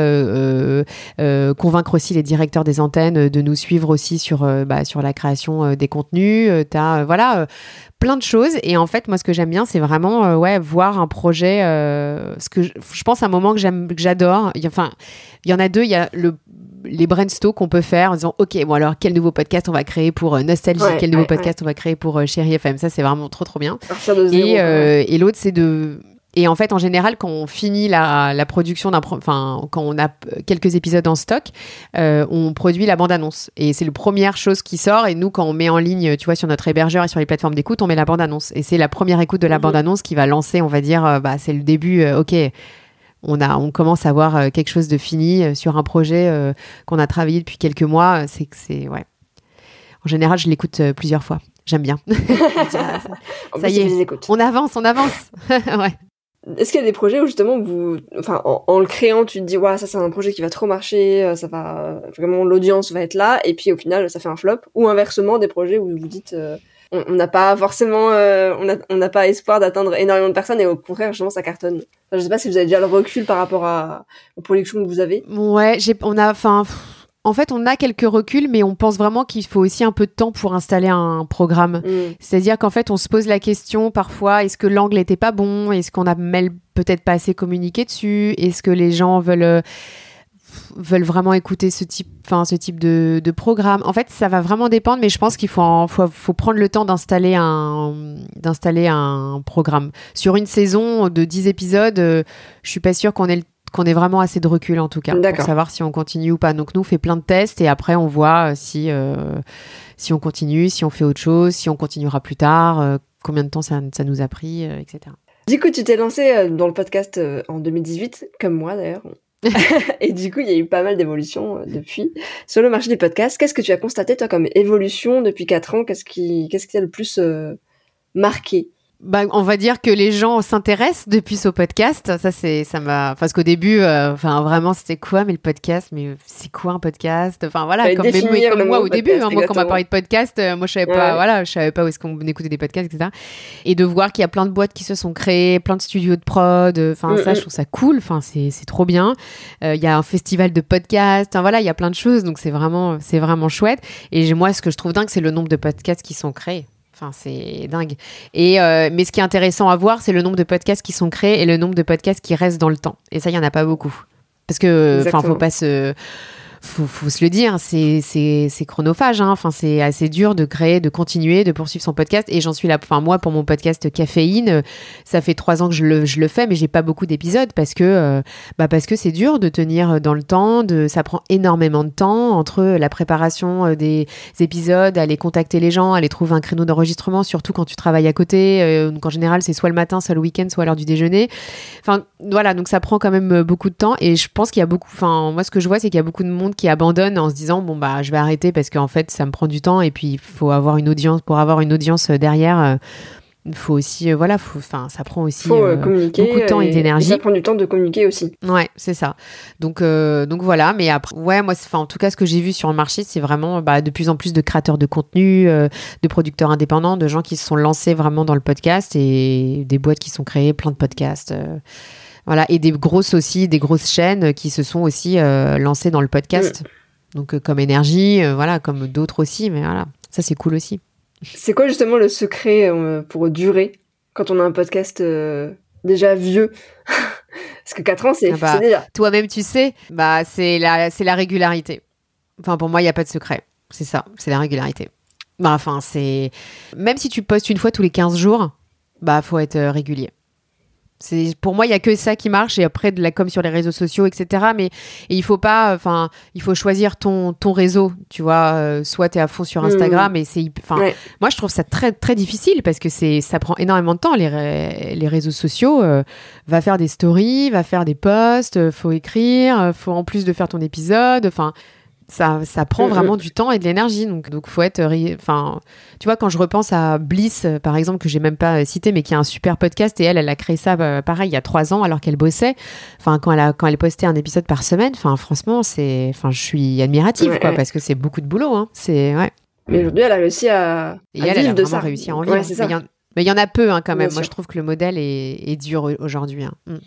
euh, convaincre aussi les directeurs des antennes de nous suivre aussi sur, euh, bah, sur la création euh, des contenus. tu as voilà, plein de choses. Et en fait, moi, ce que j'aime bien, c'est vraiment ouais, voir un projet. ce que je, pense à un moment que j'adore. Enfin, il y en a deux. Il y a le les brainstorms qu'on peut faire en disant ok bon alors quel nouveau podcast on va créer pour Nostalgie quel nouveau podcast on va créer pour Chérie FM ça c'est vraiment trop trop bien et, et l'autre c'est de et en fait, en général, quand on finit la, production d'un, enfin, quand on a quelques épisodes en stock, euh, on produit la bande-annonce. Et c'est la première chose qui sort. Et nous, quand on met en ligne, tu vois, sur notre hébergeur et sur les plateformes d'écoute, on met la bande-annonce. Et c'est la première écoute de la mhm. bande-annonce qui va lancer, on va dire, euh, bah, c'est le début. Euh, ok, on a, on commence à avoir quelque chose de fini sur un projet qu'on a travaillé depuis quelques mois. C'est que c'est, ouais. En général, je l'écoute plusieurs fois. J'aime bien. ça, y est, on avance, on avance. ouais. Est-ce qu'il y a des projets où justement vous, enfin, en, le créant, tu te dis, ouais, ça c'est un projet qui va trop marcher, euh, ça va vraiment l'audience va être là, et puis au final ça fait un flop, ou inversement des projets où vous dites, euh, on n'a pas forcément, euh, on n'a pas espoir d'atteindre énormément de personnes, et au contraire justement ça cartonne. Je je sais pas si vous avez déjà le recul par rapport à, aux productions que vous avez. Ouais, j'ai, on a, enfin en fait, on a quelques reculs, mais on pense vraiment qu'il faut aussi un peu de temps pour installer un programme. Mm. C'est-à-dire qu'en fait, on se pose la question parfois est-ce que l'angle n'était pas bon? Est-ce qu'on a peut-être pas assez communiqué dessus? Est-ce que les gens veulent euh, veulent vraiment écouter ce type, enfin ce type de, programme? En fait, ça va vraiment dépendre, mais je pense qu'il faut, faut, prendre le temps d'installer un, d'installer un programme. Sur une saison de 10 épisodes, euh, je suis pas sûre qu'on ait le qu'on ait vraiment assez de recul en tout cas pour savoir si on continue ou pas. Donc nous on fait plein de tests et après on voit euh, si euh, si on continue, si on fait autre chose, si on continuera plus tard, euh, combien de temps ça, ça nous a pris, etc. Du coup, tu t'es lancé dans le podcast en 2018, comme moi d'ailleurs. et du coup, il y a eu pas mal d'évolutions depuis. Sur le marché des podcasts, qu'est-ce que tu as constaté toi comme évolution depuis 4 ans? Qu'est-ce qui qu'est-ce qui t'a le plus marqué? Bah, on va dire que les gens s'intéressent depuis ce podcast. Ça, c'est, ça m'a, parce qu'au début, euh, enfin, vraiment, c'était quoi, mais le podcast, mais c'est quoi un podcast? Enfin, voilà, comme, comme moi au début, hein, moi, quand on m'a parlé de podcast, euh, moi, je savais pas, voilà, je savais pas où est-ce qu'on écoutait des podcasts, etc. Et de voir qu'il y a plein de boîtes qui se sont créées, plein de studios de prod, enfin, mm, ça, je trouve ça cool. Enfin, c'est, c'est trop bien. Euh, il y a un festival de podcasts. Enfin, voilà, il y a plein de choses. Donc, c'est vraiment, c'est vraiment chouette. Et moi, ce que je trouve dingue, c'est le nombre de podcasts qui sont créés. Enfin, c'est dingue. Et euh, mais ce qui est intéressant à voir, c'est le nombre de podcasts qui sont créés et le nombre de podcasts qui restent dans le temps. Et ça, il y en a pas beaucoup. Parce que, enfin, faut pas se faut, faut se le dire, c'est chronophage. Hein. Enfin, c'est assez dur de créer, de continuer, de poursuivre son podcast. Et j'en suis là. Enfin, moi, pour mon podcast Caféine, euh, ça fait trois ans que je le, je le fais, mais j'ai pas beaucoup d'épisodes parce que euh, bah parce que c'est dur de tenir dans le temps. De, ça prend énormément de temps entre la préparation euh, des épisodes, aller contacter les gens, aller trouver un créneau d'enregistrement, surtout quand tu travailles à côté. en général, c'est soit le matin, soit le week-end, soit l'heure du déjeuner. Enfin, voilà. Donc ça prend quand même beaucoup de temps. Et je pense qu'il y a beaucoup. Enfin, moi, ce que je vois, c'est qu'il y a beaucoup de monde qui abandonnent en se disant bon bah je vais arrêter parce qu'en fait ça me prend du temps et puis il faut avoir une audience pour avoir une audience euh, derrière. Euh, il faut aussi, euh, voilà, enfin, ça prend aussi beaucoup de temps et, d'énergie. Ça prend du temps de communiquer aussi. Ouais, c'est ça. Donc, donc voilà. Mais après, ouais, moi, en tout cas, ce que j'ai vu sur le marché, c'est vraiment bah, de plus en plus de créateurs de contenu, de producteurs indépendants, de gens qui se sont lancés vraiment dans le podcast et des boîtes qui sont créées, plein de podcasts. Voilà, et des grosses aussi, des grosses chaînes qui se sont aussi euh, lancées dans le podcast. Donc, euh, comme Énergie, euh, voilà, comme d'autres aussi, mais voilà, ça c'est cool aussi. C'est quoi justement le secret pour durer quand on a un podcast déjà vieux? Parce que 4 ans, c'est ah bah, déjà. Toi-même, tu sais, bah, c'est la, la régularité. Enfin, pour moi, il n'y a pas de secret. C'est ça, c'est la régularité. Bah, enfin, c'est. Même si tu postes une fois tous les 15 jours, bah, faut être régulier. C'est pour moi, il y a que ça qui marche et après de la com sur les réseaux sociaux, etc. Mais il faut pas, enfin, il faut choisir ton ton réseau, tu vois. Euh, soit tu es à fond sur Instagram et c'est, enfin, moi je trouve ça très très difficile parce que c'est ça prend énormément de temps les les réseaux sociaux. Euh, va faire des stories, va faire des posts, faut écrire, faut en plus de faire ton épisode, enfin ça, ça prend mm, vraiment mm. du temps et de l'énergie. Donc, donc faut être. Enfin, tu vois, quand je repense à Bliss, euh, par exemple, que j'ai même pas cité, mais qui a un super podcast et elle, elle a créé ça, euh, pareil, il y a trois ans, alors qu'elle bossait. Enfin, quand elle a, quand elle postait un épisode par semaine. Enfin, franchement, c'est. Enfin, je suis admirative, quoi, parce que c'est beaucoup de boulot. Hein. C'est ouais. Mais aujourd'hui, elle a réussi à. Et elle, elle, a vraiment réussi à en vivre. Mais il y en a peu hein, quand même. Moi, je trouve que le modèle est, dur aujourd'hui. Hein. Mm,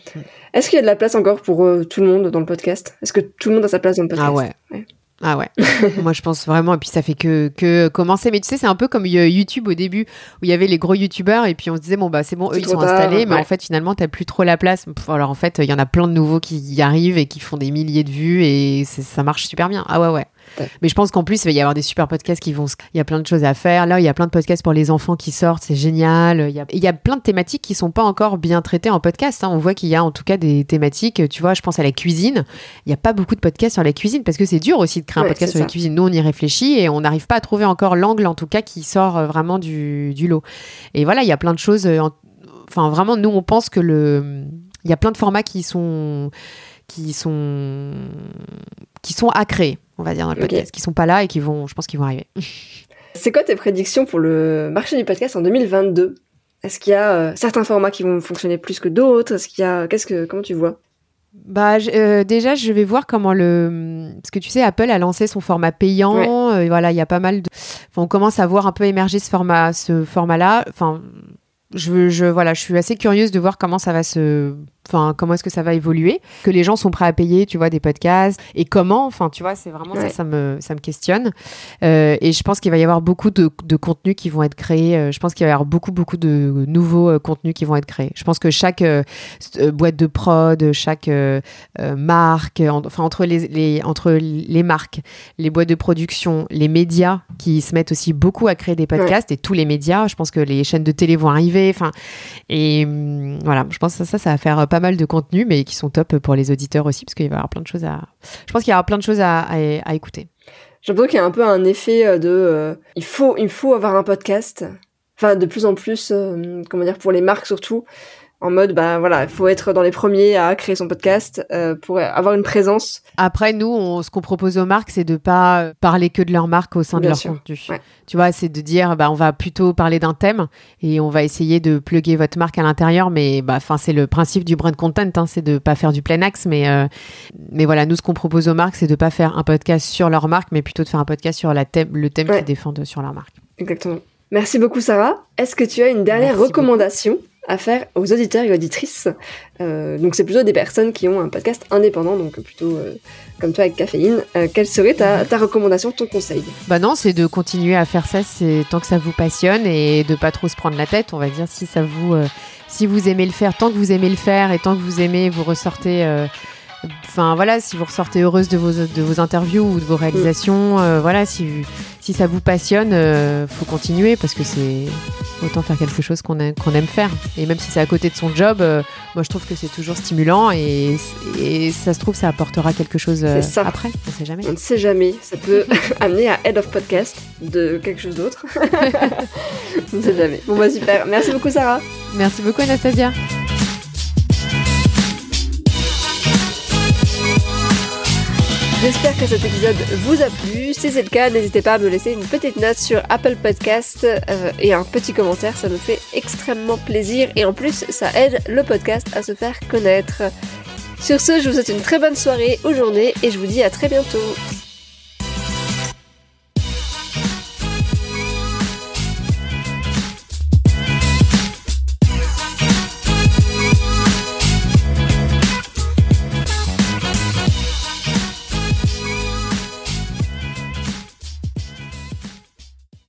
Est-ce qu'il y a de la place encore pour euh, tout le monde dans le podcast? Est-ce que tout le monde a sa place dans le podcast? Ah ouais. Ah ouais, moi je pense vraiment, et puis ça fait que, que commencer. Mais tu sais, c'est un peu comme YouTube au début, où il y avait les gros YouTubeurs, et puis on se disait, bon, bah c'est bon, eux ils sont installés, mais en fait finalement, t'as plus trop la place. Alors en fait, il y en a plein de nouveaux qui y arrivent et qui font des milliers de vues, et ça marche super bien. Ah ouais, ouais. Mais je pense qu'en plus, il va y avoir des super podcasts qui vont. Il y a plein de choses à faire. Là, il y a plein de podcasts pour les enfants qui sortent, c'est génial. Il y, a... il y a plein de thématiques qui sont pas encore bien traitées en podcast. Hein. On voit qu'il y a en tout cas des thématiques. Tu vois, je pense à la cuisine. Il n'y a pas beaucoup de podcasts sur la cuisine parce que c'est dur aussi de créer un podcast sur la cuisine. Nous, on y réfléchit et on n'arrive pas à trouver encore l'angle, en tout cas, qui sort euh, vraiment du, du lot. Et voilà, il y a plein de choses. Euh, enfin, vraiment, nous, on pense que le. Il y a plein de formats qui sont qui sont qui sont à créer, on va dire dans le podcast, qui sont pas là et qui vont, je pense, qu'ils vont arriver. C'est quoi tes prédictions pour le marché du podcast en 2022 Est-ce qu'il y a euh, certains formats qui vont fonctionner plus que d'autres? Est-ce qu'il y a qu'est-ce que comment tu vois? Bah euh, déjà je vais voir comment le parce que tu sais Apple a lancé son format payant euh, voilà il y a pas mal de on commence à voir un peu émerger ce format ce format là enfin je, je voilà je suis assez curieuse de voir comment ça va se Enfin, comment est-ce que ça va évoluer? Que les gens sont prêts à payer, tu vois, des podcasts? Et comment? Enfin, tu vois, c'est vraiment ça, ça me, ça me questionne. Euh, et je pense qu'il va y avoir beaucoup de, de contenus qui vont être créés. Euh, je pense qu'il va y avoir beaucoup, beaucoup de nouveaux euh, contenus qui vont être créés. Je pense que chaque boîte de prod, chaque marque, enfin entre les, les, entre les marques, les boîtes de production, les médias qui se mettent aussi beaucoup à créer des podcasts et tous les médias. Je pense que les chaînes de télé vont arriver. Enfin, et hum, voilà, je pense que ça, ça va faire pas mal de contenus, mais qui sont top pour les auditeurs aussi, parce qu'il va y avoir plein de choses à. Je pense qu'il y aura plein de choses à, écouter. J'ai l'impression qu'il y a un peu un effet euh, de. Euh, il, faut, il faut avoir un podcast. Enfin, de plus en plus, euh, comment dire, pour les marques surtout. En mode bah voilà, il faut être dans les premiers à créer son podcast euh, pour avoir une présence. Après nous, on, ce qu'on propose aux marques, c'est de pas parler que de leur marque au sein de leur contenu. Tu vois, c'est de dire bah on va plutôt parler d'un thème et on va essayer de plugger votre marque à l'intérieur, mais bah enfin c'est le principe du brand content, hein, c'est de pas faire du plein axe, mais euh, mais voilà, nous ce qu'on propose aux marques, c'est de pas faire un podcast sur leur marque, mais plutôt de faire un podcast sur la thème, le thème qu'ils défendent sur leur marque. Exactement. Merci beaucoup Sarah. Est-ce que tu as une dernière recommandation à faire aux auditeurs et auditrices? Euh, donc c'est plutôt des personnes qui ont un podcast indépendant, donc plutôt euh, comme toi avec caféine. Euh, quelle serait ta, ta, recommandation, ton conseil? Bah non, c'est de continuer à faire ça, c'est tant que ça vous passionne et de pas trop se prendre la tête. On va dire si ça vous, si vous aimez le faire, tant que vous aimez le faire et tant que vous aimez, vous ressortez Enfin voilà, si vous ressortez heureuse de vos, de vos interviews ou de vos réalisations, mm. euh, voilà, si, si ça vous passionne, euh, faut continuer parce que c'est autant faire quelque chose qu'on aime, qu'on aime faire. Et même si c'est à côté de son job, euh, moi je trouve que c'est toujours stimulant et, et, ça se trouve ça apportera quelque chose après. On ne sait jamais. On ne sait jamais. Ça peut amener à Head of Podcast de quelque chose d'autre. on ne sait jamais. Bon bah super. Merci beaucoup Sarah. Merci beaucoup Anastasia. J'espère que cet épisode vous a plu. Si c'est le cas, n'hésitez pas à me laisser une petite note sur Apple Podcast euh, et un petit commentaire. Ça me fait extrêmement plaisir et en plus, ça aide le podcast à se faire connaître. Sur ce, je vous souhaite une très bonne soirée ou journée et je vous dis à très bientôt.